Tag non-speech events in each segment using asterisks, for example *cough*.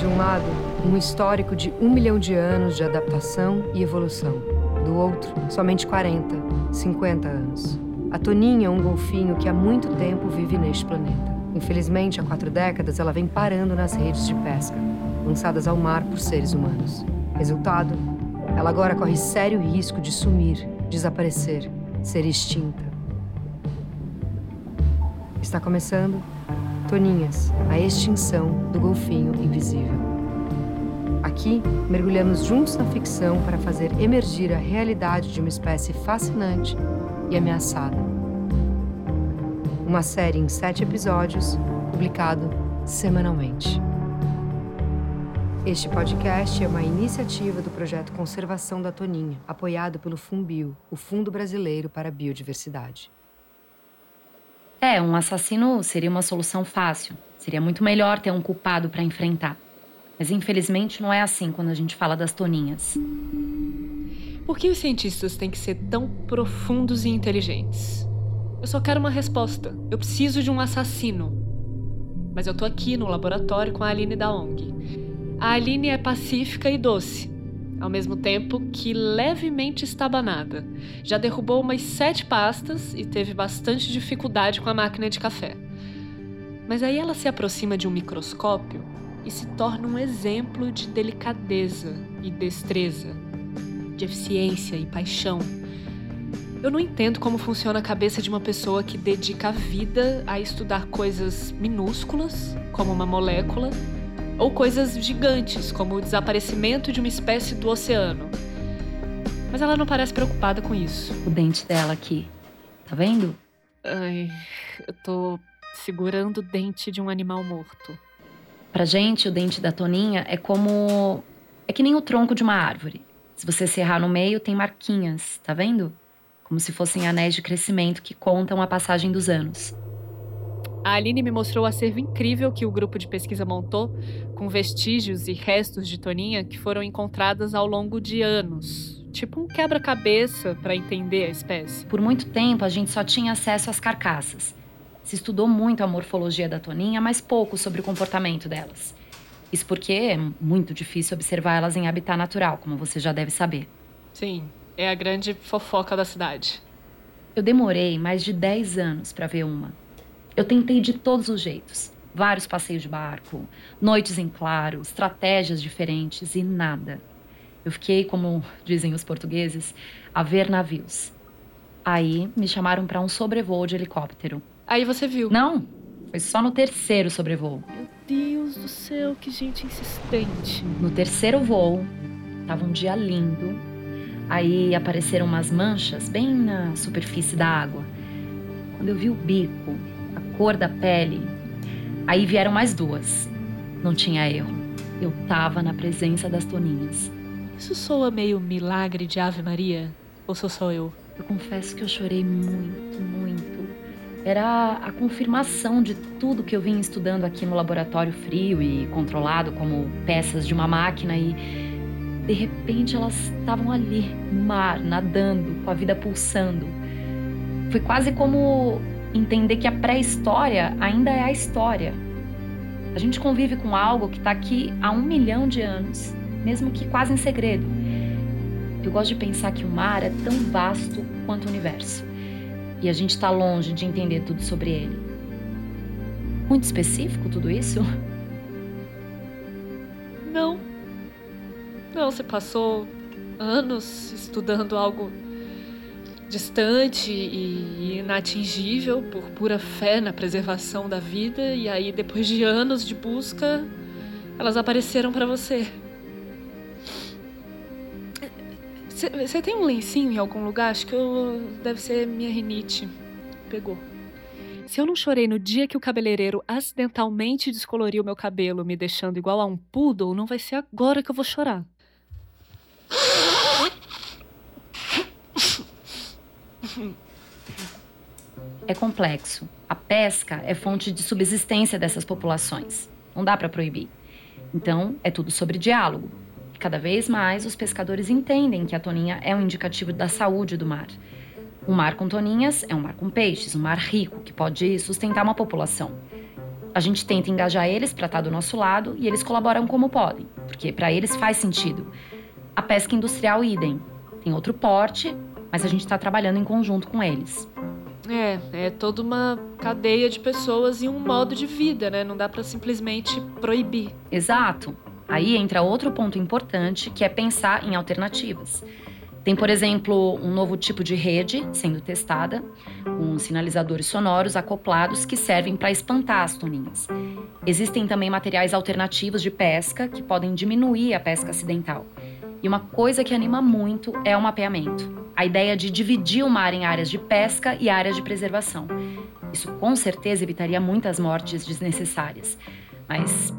De um lado, um histórico de um milhão de anos de adaptação e evolução. Do outro, somente 40, 50 anos. A Toninha é um golfinho que há muito tempo vive neste planeta. Infelizmente, há quatro décadas, ela vem parando nas redes de pesca, lançadas ao mar por seres humanos. Resultado: ela agora corre sério risco de sumir, desaparecer, ser extinta. Está começando Toninhas, a extinção do golfinho invisível. Aqui, mergulhamos juntos na ficção para fazer emergir a realidade de uma espécie fascinante e ameaçada. Uma série em sete episódios, publicado semanalmente. Este podcast é uma iniciativa do projeto Conservação da Toninha, apoiado pelo Fumbio, o Fundo Brasileiro para a Biodiversidade. É, um assassino seria uma solução fácil. Seria muito melhor ter um culpado para enfrentar. Mas infelizmente não é assim quando a gente fala das toninhas. Por que os cientistas têm que ser tão profundos e inteligentes? Eu só quero uma resposta. Eu preciso de um assassino. Mas eu tô aqui no laboratório com a Aline da ONG. A Aline é pacífica e doce ao mesmo tempo que levemente estabanada. Já derrubou umas sete pastas e teve bastante dificuldade com a máquina de café. Mas aí ela se aproxima de um microscópio e se torna um exemplo de delicadeza e destreza, de eficiência e paixão. Eu não entendo como funciona a cabeça de uma pessoa que dedica a vida a estudar coisas minúsculas, como uma molécula, ou coisas gigantes, como o desaparecimento de uma espécie do oceano. Mas ela não parece preocupada com isso. O dente dela aqui. Tá vendo? Ai, eu tô segurando o dente de um animal morto. Pra gente, o dente da Toninha é como. É que nem o tronco de uma árvore. Se você serrar no meio, tem marquinhas, tá vendo? Como se fossem anéis de crescimento que contam a passagem dos anos. A Aline me mostrou o acervo incrível que o grupo de pesquisa montou, com vestígios e restos de Toninha que foram encontradas ao longo de anos. Tipo um quebra-cabeça para entender a espécie. Por muito tempo, a gente só tinha acesso às carcaças. Se estudou muito a morfologia da Toninha, mas pouco sobre o comportamento delas. Isso porque é muito difícil observar elas em habitat natural, como você já deve saber. Sim, é a grande fofoca da cidade. Eu demorei mais de 10 anos para ver uma. Eu tentei de todos os jeitos. Vários passeios de barco, noites em claro, estratégias diferentes e nada. Eu fiquei, como dizem os portugueses, a ver navios. Aí me chamaram para um sobrevoo de helicóptero. Aí você viu? Não, foi só no terceiro sobrevoo. Meu Deus do céu, que gente insistente. No terceiro voo, tava um dia lindo. Aí apareceram umas manchas bem na superfície da água. Quando eu vi o bico, cor da pele. Aí vieram mais duas. Não tinha erro. Eu tava na presença das toninhas. Isso soa meio milagre de Ave Maria? Ou sou só eu? Eu confesso que eu chorei muito, muito. Era a confirmação de tudo que eu vim estudando aqui no laboratório frio e controlado como peças de uma máquina e de repente elas estavam ali, no mar, nadando, com a vida pulsando. Foi quase como entender que a pré-história ainda é a história. A gente convive com algo que está aqui há um milhão de anos, mesmo que quase em segredo. Eu gosto de pensar que o mar é tão vasto quanto o universo. E a gente está longe de entender tudo sobre ele. Muito específico tudo isso? Não. Não, você passou anos estudando algo distante e inatingível por pura fé na preservação da vida e aí depois de anos de busca elas apareceram para você. Você tem um lencinho em algum lugar? Acho que eu, deve ser minha rinite. Pegou. Se eu não chorei no dia que o cabeleireiro acidentalmente descoloriu meu cabelo, me deixando igual a um poodle, não vai ser agora que eu vou chorar. É complexo. A pesca é fonte de subsistência dessas populações. Não dá para proibir. Então, é tudo sobre diálogo. Cada vez mais os pescadores entendem que a toninha é um indicativo da saúde do mar. Um mar com toninhas é um mar com peixes, um mar rico que pode sustentar uma população. a gente tenta engajar eles para estar tá do nosso lado e eles colaboram como podem, porque para eles faz sentido. A pesca industrial idem. Tem outro porte, mas a gente está trabalhando em conjunto com eles. É, é toda uma cadeia de pessoas e um modo de vida, né? Não dá para simplesmente proibir. Exato. Aí entra outro ponto importante, que é pensar em alternativas. Tem, por exemplo, um novo tipo de rede sendo testada, com sinalizadores sonoros acoplados que servem para espantar as toninhas. Existem também materiais alternativos de pesca que podem diminuir a pesca acidental. E uma coisa que anima muito é o mapeamento. A ideia de dividir o mar em áreas de pesca e áreas de preservação. Isso com certeza evitaria muitas mortes desnecessárias. Mas.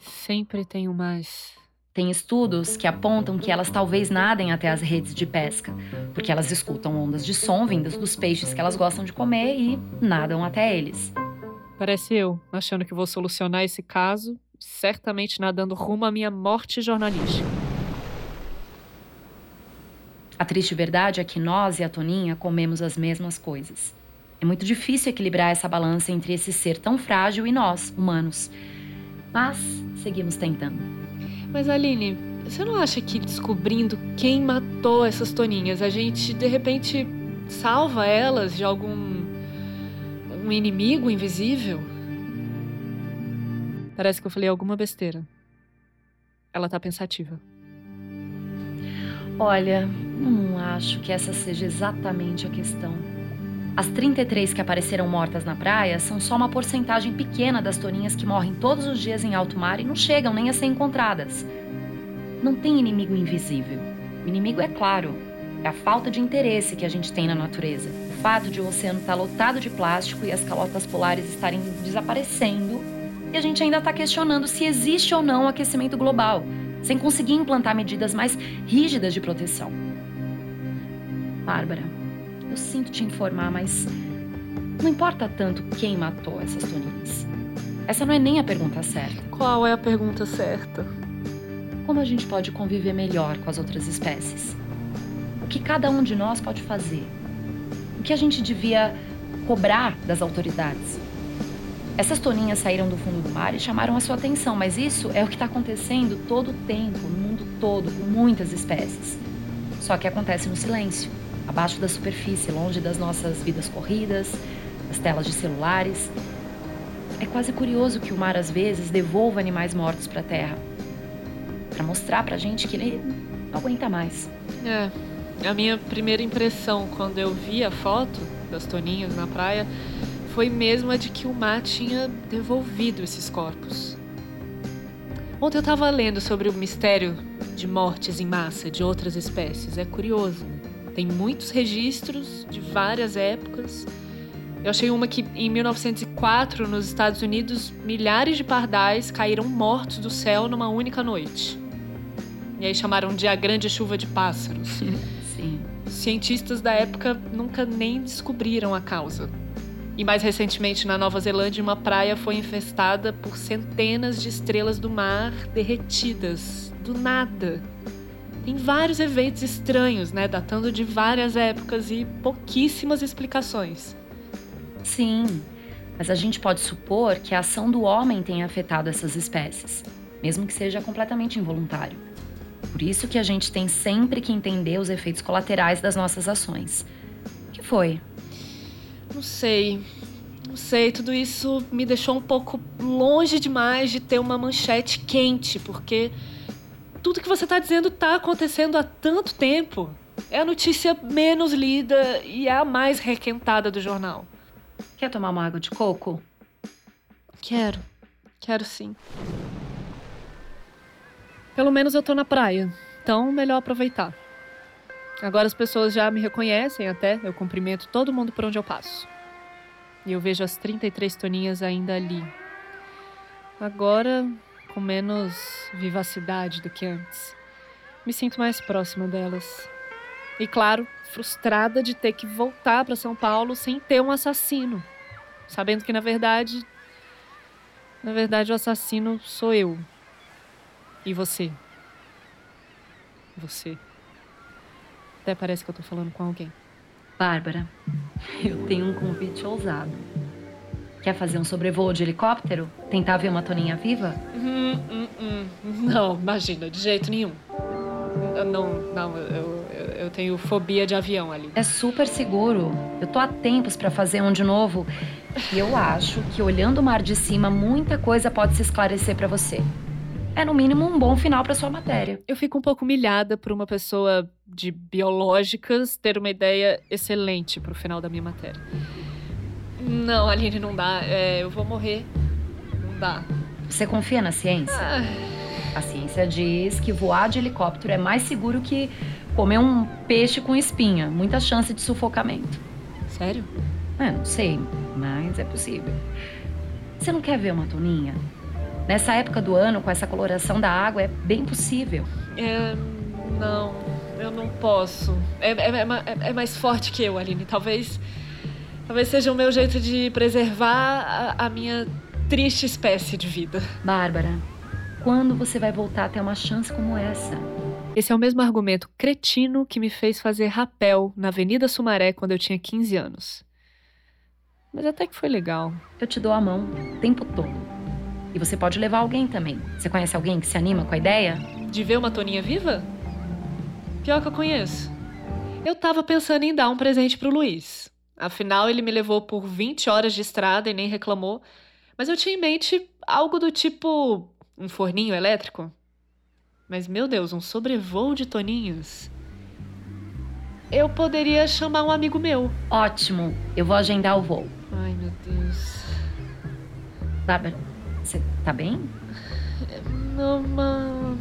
Sempre tenho mais. Tem estudos que apontam que elas talvez nadem até as redes de pesca, porque elas escutam ondas de som vindas dos peixes que elas gostam de comer e nadam até eles. Parece eu, achando que vou solucionar esse caso, certamente nadando rumo à minha morte jornalística. A triste verdade é que nós e a Toninha comemos as mesmas coisas. É muito difícil equilibrar essa balança entre esse ser tão frágil e nós, humanos. Mas seguimos tentando. Mas Aline, você não acha que descobrindo quem matou essas toninhas, a gente de repente salva elas de algum um inimigo invisível? Parece que eu falei alguma besteira. Ela tá pensativa. Olha, não acho que essa seja exatamente a questão. As 33 que apareceram mortas na praia são só uma porcentagem pequena das toninhas que morrem todos os dias em alto mar e não chegam nem a ser encontradas. Não tem inimigo invisível. O inimigo é claro, é a falta de interesse que a gente tem na natureza. O fato de o oceano estar tá lotado de plástico e as calotas polares estarem desaparecendo e a gente ainda está questionando se existe ou não aquecimento global, sem conseguir implantar medidas mais rígidas de proteção. Bárbara, eu sinto te informar, mas não importa tanto quem matou essas toninhas. Essa não é nem a pergunta certa. Qual é a pergunta certa? Como a gente pode conviver melhor com as outras espécies? O que cada um de nós pode fazer? O que a gente devia cobrar das autoridades? Essas toninhas saíram do fundo do mar e chamaram a sua atenção, mas isso é o que está acontecendo todo o tempo, no mundo todo, com muitas espécies. Só que acontece no silêncio abaixo da superfície, longe das nossas vidas corridas, das telas de celulares. É quase curioso que o mar às vezes devolva animais mortos para a terra, para mostrar para gente que ele não aguenta mais. É, a minha primeira impressão quando eu vi a foto das toninhas na praia foi mesmo a de que o mar tinha devolvido esses corpos. Ontem eu estava lendo sobre o mistério de mortes em massa de outras espécies. É curioso. Tem muitos registros de várias épocas. Eu achei uma que em 1904, nos Estados Unidos, milhares de pardais caíram mortos do céu numa única noite. E aí chamaram de a grande chuva de pássaros. *laughs* Sim. Cientistas da época nunca nem descobriram a causa. E mais recentemente, na Nova Zelândia, uma praia foi infestada por centenas de estrelas do mar derretidas, do nada. Tem vários eventos estranhos, né, datando de várias épocas e pouquíssimas explicações. Sim, mas a gente pode supor que a ação do homem tenha afetado essas espécies, mesmo que seja completamente involuntário. Por isso que a gente tem sempre que entender os efeitos colaterais das nossas ações. O que foi? Não sei. Não sei, tudo isso me deixou um pouco longe demais de ter uma manchete quente, porque tudo que você está dizendo está acontecendo há tanto tempo. É a notícia menos lida e é a mais requentada do jornal. Quer tomar uma água de coco? Quero. Quero sim. Pelo menos eu tô na praia, então melhor aproveitar. Agora as pessoas já me reconhecem até, eu cumprimento todo mundo por onde eu passo. E eu vejo as 33 toninhas ainda ali. Agora com menos vivacidade do que antes. Me sinto mais próxima delas. E claro, frustrada de ter que voltar para São Paulo sem ter um assassino, sabendo que na verdade, na verdade o assassino sou eu. E você. Você. Até parece que eu tô falando com alguém. Bárbara, eu tenho um convite ousado. Quer fazer um sobrevoo de helicóptero? Tentar ver uma toninha viva? Hum, hum, hum. Não, imagina, de jeito nenhum. Não, não, eu, eu, eu tenho fobia de avião ali. É super seguro. Eu tô há tempos para fazer um de novo. E eu acho que olhando o mar de cima, muita coisa pode se esclarecer para você. É no mínimo um bom final para sua matéria. Eu fico um pouco humilhada por uma pessoa de biológicas ter uma ideia excelente pro final da minha matéria. Não, Aline, não dá. É, eu vou morrer. Não dá. Você confia na ciência? Ah, A ciência diz que voar de helicóptero é mais seguro que comer um peixe com espinha. Muita chance de sufocamento. sério? É, não sei, mas é possível. Você não quer ver uma toninha? Nessa época do ano, com essa coloração da água, é bem possível. É, não, eu não posso. É, é- é é- é mais forte que eu, Aline. Talvez. Talvez seja o meu jeito de preservar a, a minha triste espécie de vida. Bárbara, quando você vai voltar a ter uma chance como essa? Esse é o mesmo argumento cretino que me fez fazer rapel na Avenida Sumaré quando eu tinha 15 anos. Mas até que foi legal. Eu te dou a mão o tempo todo. E você pode levar alguém também. Você conhece alguém que se anima com a ideia? De ver uma Toninha viva? Pior que eu conheço. Eu tava pensando em dar um presente pro Luiz. Afinal, ele me levou por 20 horas de estrada e nem reclamou. Mas eu tinha em mente algo do tipo um forninho elétrico. Mas, meu Deus, um sobrevoo de toninhos. Eu poderia chamar um amigo meu. Ótimo, eu vou agendar o voo. Ai, meu Deus. Bárbara, você tá bem? Uma,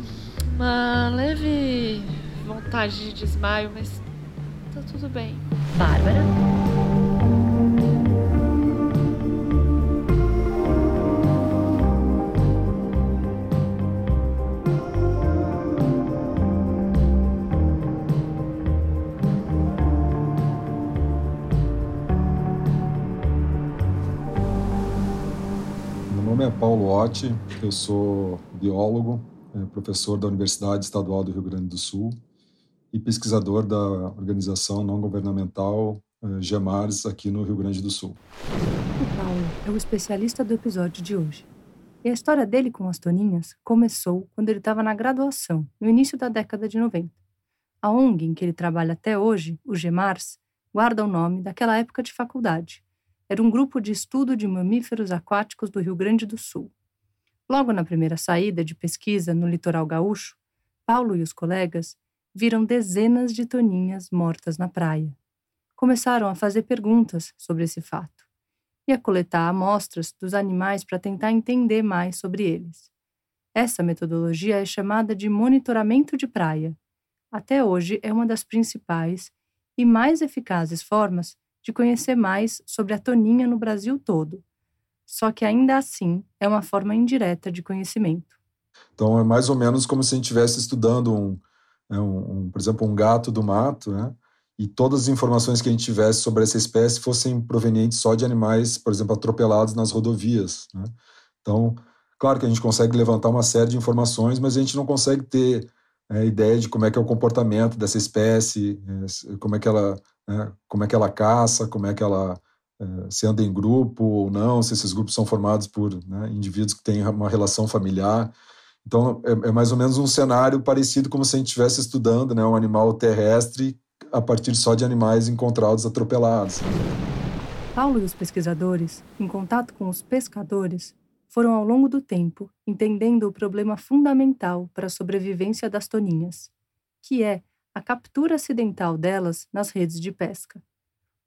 uma leve vontade de desmaio, mas tá tudo bem. Bárbara? É Paulo Otti, eu sou biólogo, eh, professor da Universidade Estadual do Rio Grande do Sul e pesquisador da organização não governamental eh, GEMARS aqui no Rio Grande do Sul. O Paulo é o especialista do episódio de hoje. E a história dele com as toninhas começou quando ele estava na graduação, no início da década de 90. A ONG em que ele trabalha até hoje, o GEMARS, guarda o nome daquela época de faculdade. Era um grupo de estudo de mamíferos aquáticos do Rio Grande do Sul. Logo na primeira saída de pesquisa no litoral gaúcho, Paulo e os colegas viram dezenas de toninhas mortas na praia. Começaram a fazer perguntas sobre esse fato e a coletar amostras dos animais para tentar entender mais sobre eles. Essa metodologia é chamada de monitoramento de praia. Até hoje é uma das principais e mais eficazes formas de conhecer mais sobre a toninha no Brasil todo. Só que ainda assim é uma forma indireta de conhecimento. Então é mais ou menos como se a gente estivesse estudando um, né, um- um, por exemplo, um gato do mato, né? E todas as informações que a gente tivesse sobre essa espécie fossem provenientes só de animais, por exemplo, atropelados nas rodovias. Né? Então, claro que a gente consegue levantar uma série de informações, mas a gente não consegue ter é, ideia de como é que é o comportamento dessa espécie, é, como é que ela, né, como é que ela caça, como é que ela se anda em grupo ou não, se esses grupos são formados por né, indivíduos que têm uma relação familiar. Então, é, é mais ou menos um cenário parecido como se a gente estivesse estudando né, um animal terrestre a partir só de animais encontrados atropelados. Paulo e os pesquisadores, em contato com os pescadores, foram ao longo do tempo entendendo o problema fundamental para a sobrevivência das toninhas, que é a captura acidental delas nas redes de pesca.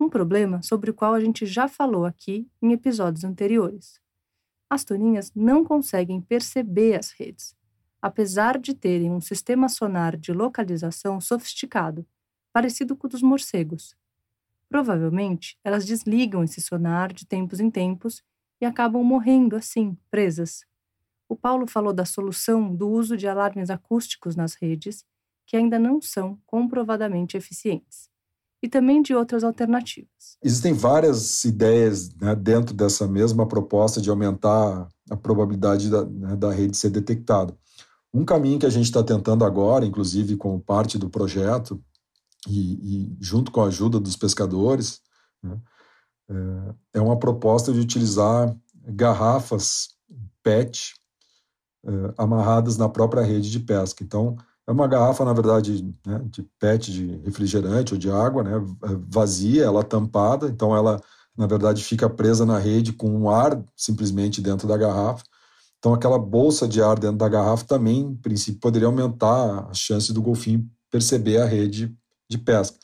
Um problema sobre o qual a gente já falou aqui em episódios anteriores. As toninhas não conseguem perceber as redes, apesar de terem um sistema sonar de localização sofisticado, parecido com o dos morcegos. Provavelmente, elas desligam esse sonar de tempos em tempos e acabam morrendo assim, presas. O Paulo falou da solução do uso de alarmes acústicos nas redes, que ainda não são comprovadamente eficientes, e também de outras alternativas. Existem várias ideias né, dentro dessa mesma proposta de aumentar a probabilidade da, né, da rede ser detectada. Um caminho que a gente está tentando agora, inclusive como parte do projeto, e, e junto com a ajuda dos pescadores, né, é, é uma proposta de utilizar garrafas PET é, amarradas na própria rede de pesca. Então, é uma garrafa, na verdade, né, de PET, de refrigerante ou de água, né, vazia, ela tampada, então ela, na verdade, fica presa na rede com um ar simplesmente dentro da garrafa. Então, aquela bolsa de ar dentro da garrafa também, em princípio, poderia aumentar a chance do golfinho perceber a rede de pesca.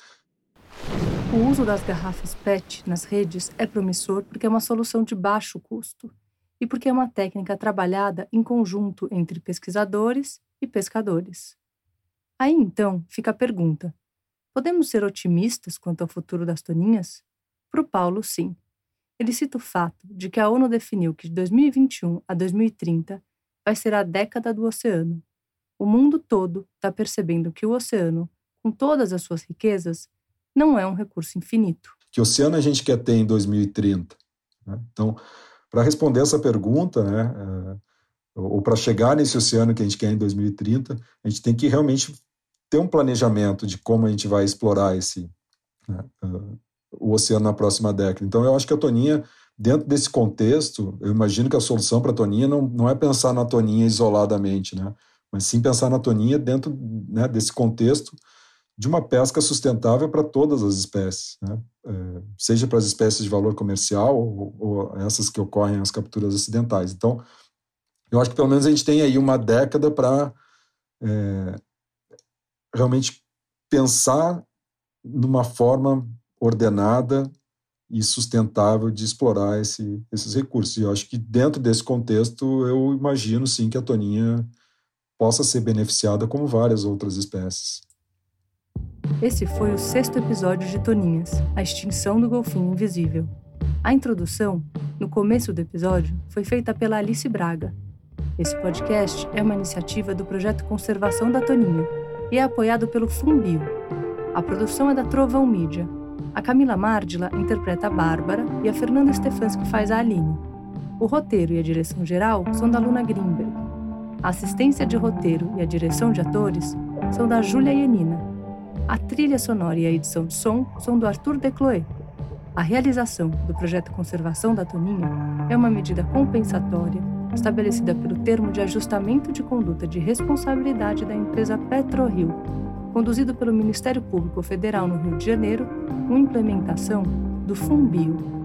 O uso das garrafas PET nas redes é promissor porque é uma solução de baixo custo e porque é uma técnica trabalhada em conjunto entre pesquisadores e pescadores. Aí então fica a pergunta: podemos ser otimistas quanto ao futuro das toninhas? Para o Paulo, sim. Ele cita o fato de que a ONU definiu que de 2021 a 2030 vai ser a década do oceano. O mundo todo está percebendo que o oceano, com todas as suas riquezas, não é um recurso infinito. Que oceano a gente quer ter em 2030? Né? Então, para responder essa pergunta, né, é, ou para chegar nesse oceano que a gente quer em 2030, a gente tem que realmente ter um planejamento de como a gente vai explorar esse né, uh, o oceano na próxima década. Então, eu acho que a Toninha, dentro desse contexto, eu imagino que a solução para a Toninha não, não é pensar na Toninha isoladamente, né? mas sim pensar na Toninha dentro né, desse contexto de uma pesca sustentável para todas as espécies, né? é, seja para as espécies de valor comercial ou, ou, essas que ocorrem as capturas acidentais. Então, eu acho que pelo menos a gente tem aí uma década para é, realmente pensar numa forma ordenada e sustentável de explorar esse, esses recursos. E eu acho que dentro desse contexto, eu imagino sim que a toninha possa ser beneficiada como várias outras espécies. Esse foi o sexto episódio de Toninhas, a extinção do golfinho invisível. A introdução, no começo do episódio, foi feita pela Alice Braga. Esse podcast é uma iniciativa do projeto Conservação da Toninha e é apoiado pelo Fumbio. A produção é da Trovão Mídia a Camila Mardila interpreta a Bárbara e a Fernanda Stefanski faz a Aline. O roteiro e a direção geral são da Luna Greenberg. A assistência de roteiro e a direção de atores são da Júlia Ianina. A trilha sonora e a edição de som são do Arthur Decloé. A realização do projeto Conservação da Toninha é uma medida compensatória estabelecida pelo termo de ajustamento de conduta de responsabilidade da empresa PetroRio, conduzido pelo Ministério Público Federal no Rio de Janeiro, com implementação do FUNBio,